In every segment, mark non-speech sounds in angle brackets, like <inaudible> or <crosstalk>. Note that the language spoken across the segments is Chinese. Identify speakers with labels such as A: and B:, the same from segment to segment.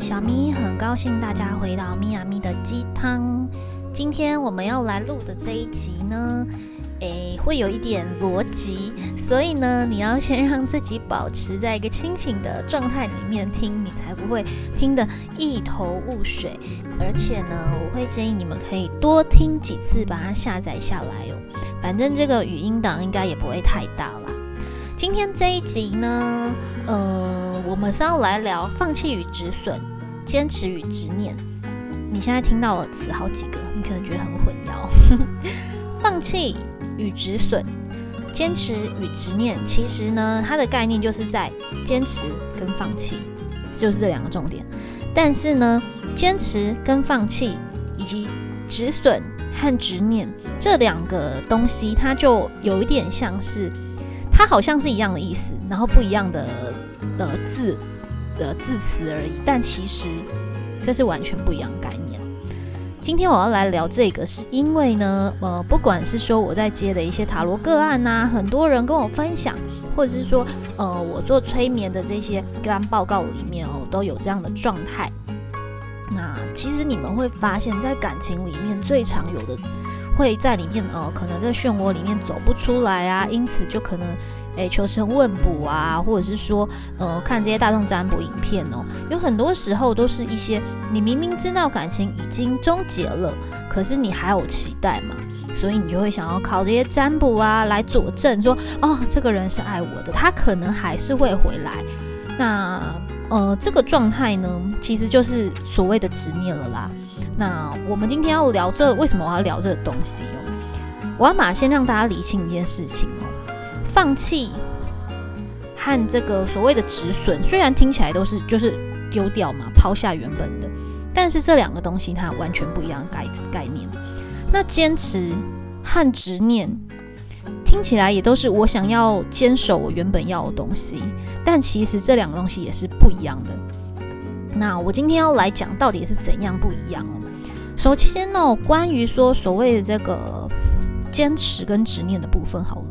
A: 小咪，很高兴大家回到咪呀咪的鸡汤。今天我们要来录的这一集呢，诶，会有一点逻辑，所以呢，你要先让自己保持在一个清醒的状态里面听，你才不会听得一头雾水。而且呢，我会建议你们可以多听几次，把它下载下来哦。反正这个语音档应该也不会太大啦。今天这一集呢，呃，我们是要来聊放弃与止损，坚持与执念。你现在听到了词好几个，你可能觉得很混淆。<laughs> 放弃与止损，坚持与执念，其实呢，它的概念就是在坚持跟放弃，就是这两个重点。但是呢，坚持跟放弃，以及止损和执念这两个东西，它就有一点像是。它好像是一样的意思，然后不一样的呃字的字词而已，但其实这是完全不一样的概念。今天我要来聊这个，是因为呢，呃，不管是说我在接的一些塔罗个案呐，很多人跟我分享，或者是说，呃，我做催眠的这些个案报告里面哦，都有这样的状态。那其实你们会发现，在感情里面最常有的。会在里面哦，可能在漩涡里面走不出来啊，因此就可能诶求神问卜啊，或者是说呃看这些大众占卜影片哦，有很多时候都是一些你明明知道感情已经终结了，可是你还有期待嘛，所以你就会想要靠这些占卜啊来佐证说哦这个人是爱我的，他可能还是会回来。那呃这个状态呢，其实就是所谓的执念了啦。那我们今天要聊这，为什么我要聊这个东西哦？我要马先让大家理清一件事情哦，放弃和这个所谓的止损，虽然听起来都是就是丢掉嘛，抛下原本的，但是这两个东西它完全不一样概概念。那坚持和执念听起来也都是我想要坚守我原本要的东西，但其实这两个东西也是不一样的。那我今天要来讲到底是怎样不一样哦。首先呢，关于说所谓的这个坚持跟执念的部分，好，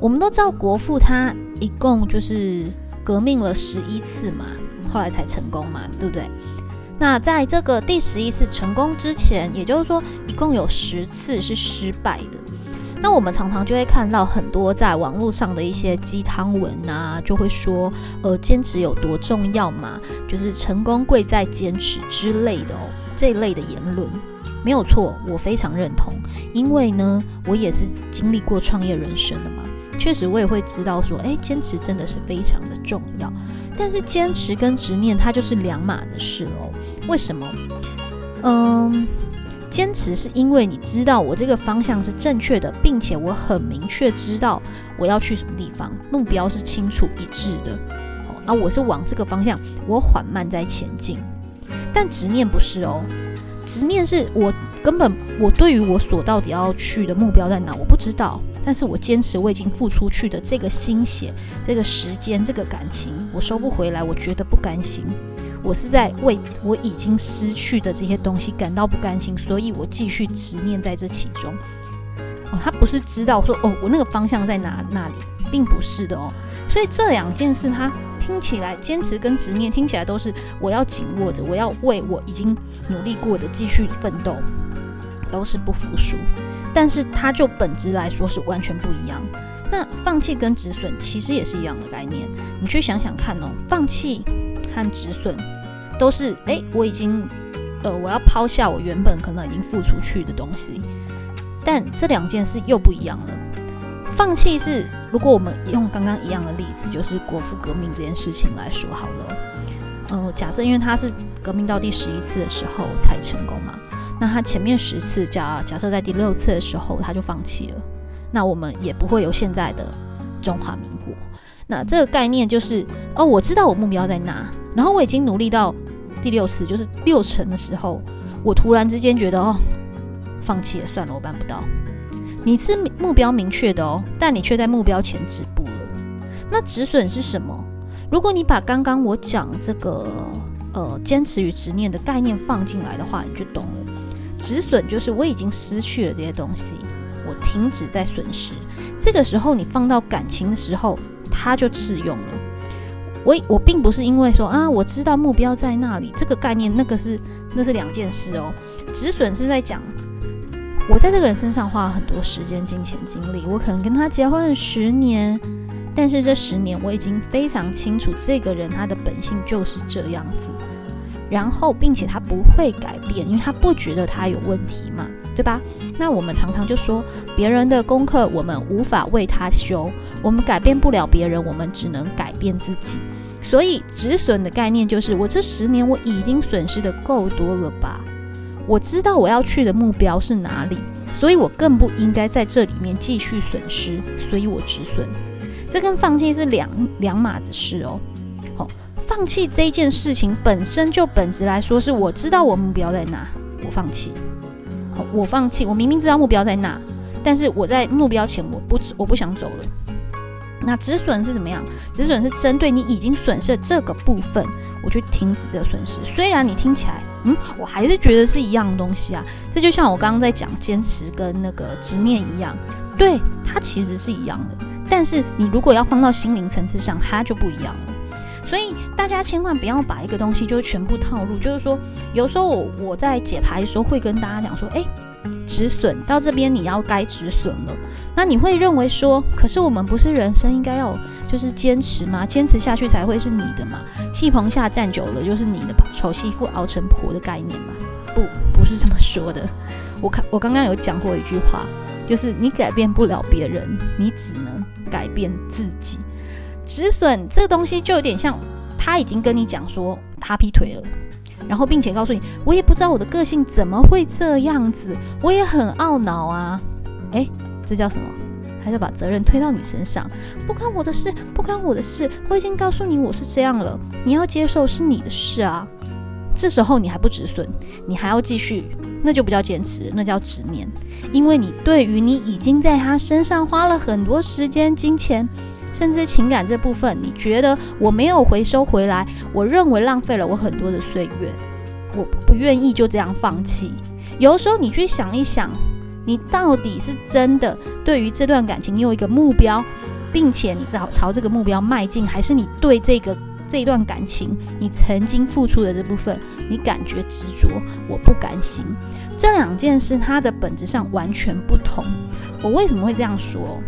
A: 我们都知道国父他一共就是革命了十一次嘛，后来才成功嘛，对不对？那在这个第十一次成功之前，也就是说一共有十次是失败的。那我们常常就会看到很多在网络上的一些鸡汤文啊，就会说，呃，坚持有多重要嘛，就是成功贵在坚持之类的哦。这一类的言论没有错，我非常认同，因为呢，我也是经历过创业人生的嘛，确实我也会知道说，哎，坚持真的是非常的重要。但是坚持跟执念它就是两码子事哦。为什么？嗯，坚持是因为你知道我这个方向是正确的，并且我很明确知道我要去什么地方，目标是清楚一致的。哦，那，我是往这个方向，我缓慢在前进。但执念不是哦，执念是我根本我对于我所到底要去的目标在哪我不知道，但是我坚持我已经付出去的这个心血、这个时间、这个感情，我收不回来，我觉得不甘心。我是在为我已经失去的这些东西感到不甘心，所以我继续执念在这其中。哦，他不是知道说哦，我那个方向在哪那里，并不是的哦。所以这两件事，他。听起来，坚持跟执念听起来都是我要紧握着，我要为我已经努力过的继续奋斗，都是不服输。但是它就本质来说是完全不一样。那放弃跟止损其实也是一样的概念。你去想想看哦，放弃和止损都是诶，我已经呃，我要抛下我原本可能已经付出去的东西。但这两件事又不一样了。放弃是，如果我们用刚刚一样的例子，就是国父革命这件事情来说好了。呃，假设因为他是革命到第十一次的时候才成功嘛，那他前面十次，假假设在第六次的时候他就放弃了，那我们也不会有现在的中华民国。那这个概念就是，哦，我知道我目标在哪，然后我已经努力到第六次，就是六成的时候，我突然之间觉得，哦，放弃了，算了，我办不到。你是目标明确的哦，但你却在目标前止步了。那止损是什么？如果你把刚刚我讲这个呃坚持与执念的概念放进来的话，你就懂了。止损就是我已经失去了这些东西，我停止在损失。这个时候你放到感情的时候，它就适用了。我我并不是因为说啊，我知道目标在那里，这个概念那个是那是两件事哦。止损是在讲我在这个人身上花了很多时间、金钱、精力，我可能跟他结婚了十年，但是这十年我已经非常清楚这个人他的本性就是这样子。然后，并且他不会改变，因为他不觉得他有问题嘛，对吧？那我们常常就说，别人的功课我们无法为他修，我们改变不了别人，我们只能改变自己。所以止损的概念就是，我这十年我已经损失的够多了吧？我知道我要去的目标是哪里，所以我更不应该在这里面继续损失，所以我止损。这跟放弃是两两码子事哦。好放弃这件事情本身就本质来说，是我知道我目标在哪，我放弃。我放弃，我明明知道目标在哪，但是我在目标前我不我不想走了。那止损是怎么样？止损是针对你已经损失这个部分，我去停止这个损失。虽然你听起来，嗯，我还是觉得是一样的东西啊。这就像我刚刚在讲坚持跟那个执念一样，对，它其实是一样的。但是你如果要放到心灵层次上，它就不一样了。所以大家千万不要把一个东西就全部套入，就是说，有时候我我在解牌的时候会跟大家讲说，哎，止损到这边你要该止损了。那你会认为说，可是我们不是人生应该要就是坚持吗？坚持下去才会是你的嘛？戏棚下站久了就是你的丑媳妇熬成婆的概念嘛？不，不是这么说的。我看我刚刚有讲过一句话，就是你改变不了别人，你只能改变自己。止损这个东西就有点像，他已经跟你讲说他劈腿了，然后并且告诉你，我也不知道我的个性怎么会这样子，我也很懊恼啊。诶，这叫什么？他就把责任推到你身上，不关我的事，不关我的事。我已经告诉你我是这样了，你要接受是你的事啊。这时候你还不止损，你还要继续，那就不叫坚持，那叫执念，因为你对于你已经在他身上花了很多时间、金钱。甚至情感这部分，你觉得我没有回收回来，我认为浪费了我很多的岁月，我不愿意就这样放弃。有时候，你去想一想，你到底是真的对于这段感情，你有一个目标，并且你只好朝这个目标迈进，还是你对这个这段感情，你曾经付出的这部分，你感觉执着，我不甘心。这两件事，它的本质上完全不同。我为什么会这样说？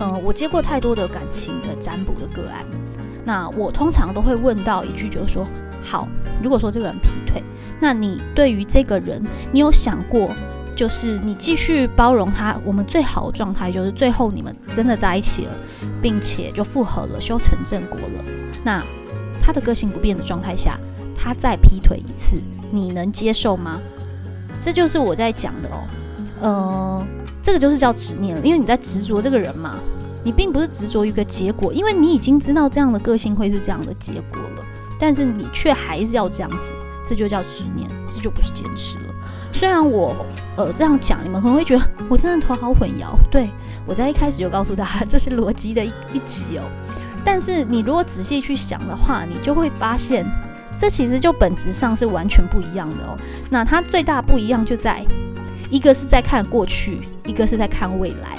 A: 嗯，我接过太多的感情的占卜的个案，那我通常都会问到一句，就是说，好，如果说这个人劈腿，那你对于这个人，你有想过，就是你继续包容他，我们最好的状态就是最后你们真的在一起了，并且就复合了，修成正果了。那他的个性不变的状态下，他再劈腿一次，你能接受吗？这就是我在讲的哦，呃。这个就是叫执念了，因为你在执着这个人嘛，你并不是执着于一个结果，因为你已经知道这样的个性会是这样的结果了，但是你却还是要这样子，这就叫执念，这就不是坚持了。虽然我呃这样讲，你们可能会觉得我真的头好混淆，对我在一开始就告诉大家这是逻辑的一一集哦，但是你如果仔细去想的话，你就会发现这其实就本质上是完全不一样的哦。那它最大不一样就在。一个是在看过去，一个是在看未来。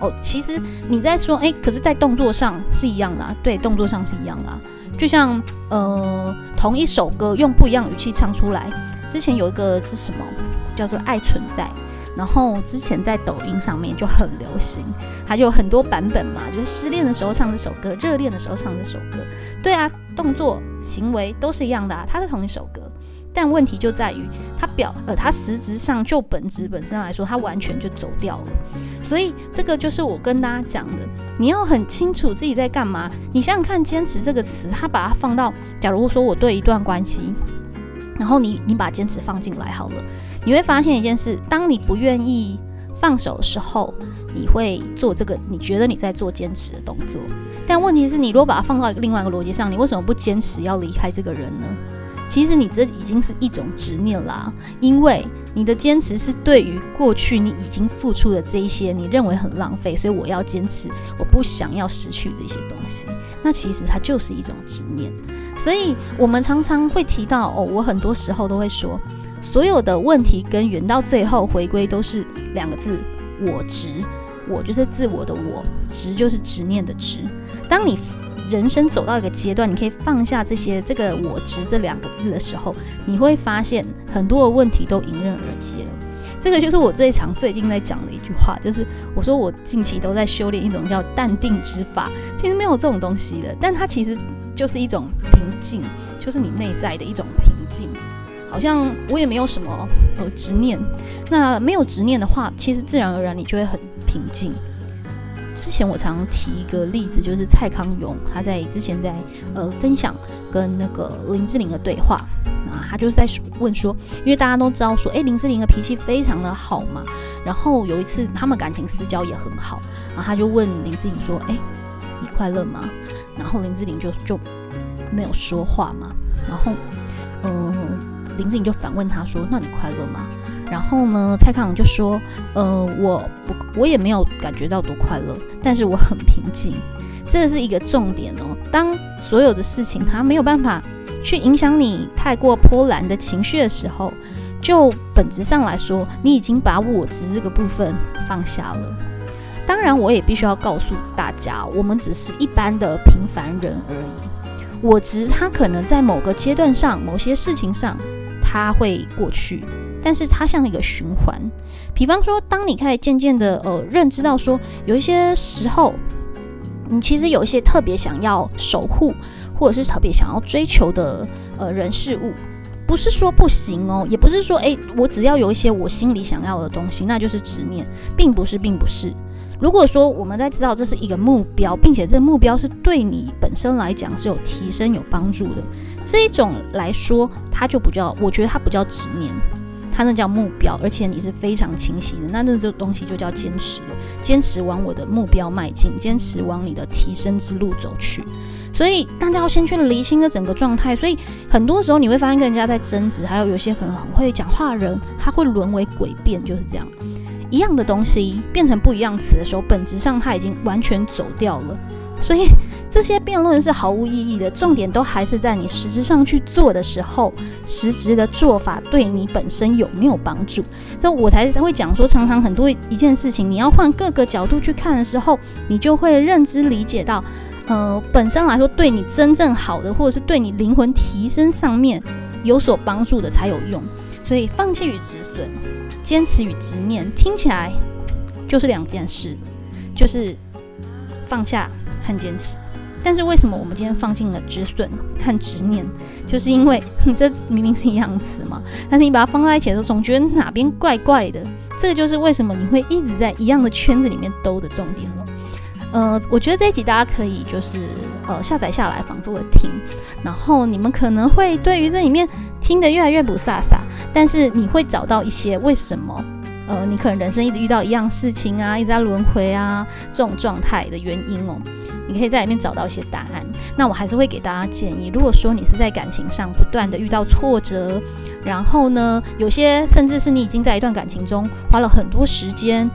A: 哦，其实你在说，诶，可是，在动作上是一样的，啊，对，动作上是一样的。啊就像，呃，同一首歌用不一样语气唱出来。之前有一个是什么，叫做《爱存在》，然后之前在抖音上面就很流行，它就有很多版本嘛，就是失恋的时候唱这首歌，热恋的时候唱这首歌。对啊，动作行为都是一样的啊，它是同一首歌。但问题就在于，它表呃，它实质上就本质本身来说，它完全就走掉了。所以这个就是我跟大家讲的，你要很清楚自己在干嘛。你想想看，坚持这个词，它把它放到，假如说我对一段关系，然后你你把坚持放进来好了，你会发现一件事：当你不愿意放手的时候，你会做这个，你觉得你在做坚持的动作。但问题是你如果把它放到另外一个逻辑上，你为什么不坚持要离开这个人呢？其实你这已经是一种执念啦，因为你的坚持是对于过去你已经付出的这一些，你认为很浪费，所以我要坚持，我不想要失去这些东西。那其实它就是一种执念。所以我们常常会提到哦，我很多时候都会说，所有的问题根源到最后回归都是两个字：我执。我就是自我的我，执就是执念的执。当你人生走到一个阶段，你可以放下这些这个“我执”这两个字的时候，你会发现很多的问题都迎刃而解了。这个就是我最常最近在讲的一句话，就是我说我近期都在修炼一种叫淡定之法。其实没有这种东西的，但它其实就是一种平静，就是你内在的一种平静。好像我也没有什么呃执念，那没有执念的话，其实自然而然你就会很平静。之前我常提一个例子，就是蔡康永他在之前在呃分享跟那个林志玲的对话。啊，他就在问说，因为大家都知道说，哎，林志玲的脾气非常的好嘛。然后有一次他们感情私交也很好，然后他就问林志玲说，哎，你快乐吗？然后林志玲就就没有说话嘛。然后，嗯，林志玲就反问他说，那你快乐吗？然后呢，蔡康永就说，呃，我不，我也没有感觉到多快乐，但是我很平静。这是一个重点哦。当所有的事情他没有办法。去影响你太过波澜的情绪的时候，就本质上来说，你已经把我执这个部分放下了。当然，我也必须要告诉大家，我们只是一般的平凡人而已。我执它可能在某个阶段上、某些事情上，它会过去，但是它像一个循环。比方说，当你开始渐渐的呃认知到说，有一些时候，你其实有一些特别想要守护。或者是特别想要追求的呃人事物，不是说不行哦，也不是说诶，我只要有一些我心里想要的东西，那就是执念，并不是，并不是。如果说我们在知道这是一个目标，并且这个目标是对你本身来讲是有提升、有帮助的这一种来说，它就不叫，我觉得它不叫执念。它那叫目标，而且你是非常清晰的，那那这东西就叫坚持了。坚持往我的目标迈进，坚持往你的提升之路走去。所以大家要先去厘清这整个状态。所以很多时候你会发现跟人家在争执，还有有些可能很会讲话的人，他会沦为诡辩，就是这样。一样的东西变成不一样词的时候，本质上他已经完全走掉了。所以。这些辩论是毫无意义的，重点都还是在你实质上去做的时候，实质的做法对你本身有没有帮助？这我才会讲说，常常很多一件事情，你要换各个角度去看的时候，你就会认知理解到，呃，本身来说对你真正好的，或者是对你灵魂提升上面有所帮助的才有用。所以，放弃与止损，坚持与执念，听起来就是两件事，就是放下和坚持。但是为什么我们今天放进了止损和执念？就是因为 <laughs> 这明明是一样词嘛，但是你把它放在一起的时候，总觉得哪边怪怪的。这个就是为什么你会一直在一样的圈子里面兜的重点了。呃，我觉得这一集大家可以就是呃下载下来，反复的听，然后你们可能会对于这里面听得越来越不飒飒，但是你会找到一些为什么呃你可能人生一直遇到一样事情啊，一直在轮回啊这种状态的原因哦。你可以在里面找到一些答案。那我还是会给大家建议，如果说你是在感情上不断的遇到挫折，然后呢，有些甚至是你已经在一段感情中花了很多时间，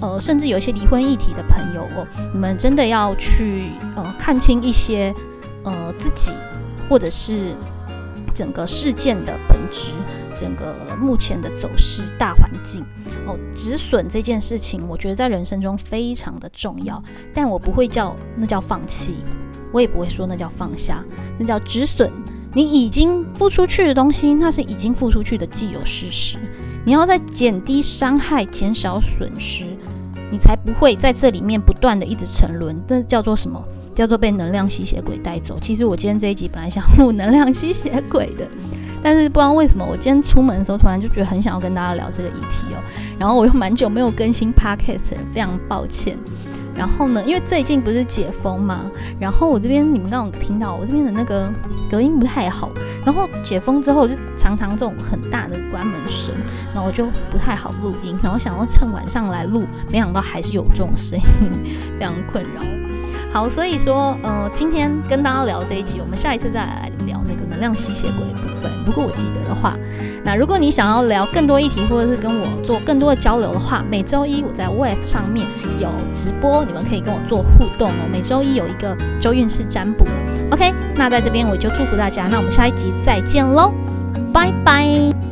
A: 呃，甚至有一些离婚议题的朋友哦，你们真的要去呃看清一些呃自己或者是整个事件的本质。整个目前的走势大环境哦，止损这件事情，我觉得在人生中非常的重要。但我不会叫那叫放弃，我也不会说那叫放下，那叫止损。你已经付出去的东西，那是已经付出去的既有事实。你要在减低伤害、减少损失，你才不会在这里面不断的一直沉沦。这叫做什么？叫做被能量吸血鬼带走。其实我今天这一集本来想录能量吸血鬼的。但是不知道为什么，我今天出门的时候突然就觉得很想要跟大家聊这个议题哦。然后我又蛮久没有更新 podcast，非常抱歉。然后呢，因为最近不是解封嘛，然后我这边你们刚刚听到我这边的那个隔音不太好。然后解封之后就常常这种很大的关门声，然后我就不太好录音。然后想要趁晚上来录，没想到还是有这种声音，非常困扰。好，所以说，呃，今天跟大家聊这一集，我们下一次再来聊能量吸血鬼的部分。如果我记得的话，那如果你想要聊更多议题，或者是跟我做更多的交流的话，每周一我在 Wave 上面有直播，你们可以跟我做互动哦。每周一有一个周运势占卜，OK？那在这边我就祝福大家，那我们下一集再见喽，拜拜。